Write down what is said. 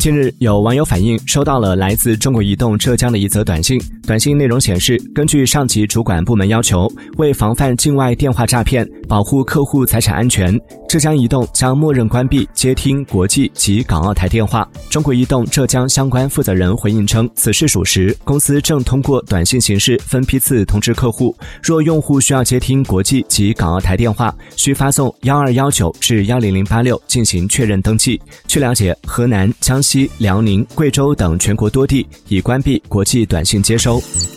近日，有网友反映收到了来自中国移动浙江的一则短信。短信内容显示，根据上级主管部门要求，为防范境外电话诈骗，保护客户财产安全，浙江移动将默认关闭接听国际及港澳台电话。中国移动浙江相关负责人回应称，此事属实，公司正通过短信形式分批次通知客户，若用户需要接听国际及港澳台电话，需发送幺二幺九至幺零零八六进行确认登记。据了解，河南、江西。辽宁、贵州等全国多地已关闭国际短信接收。Show.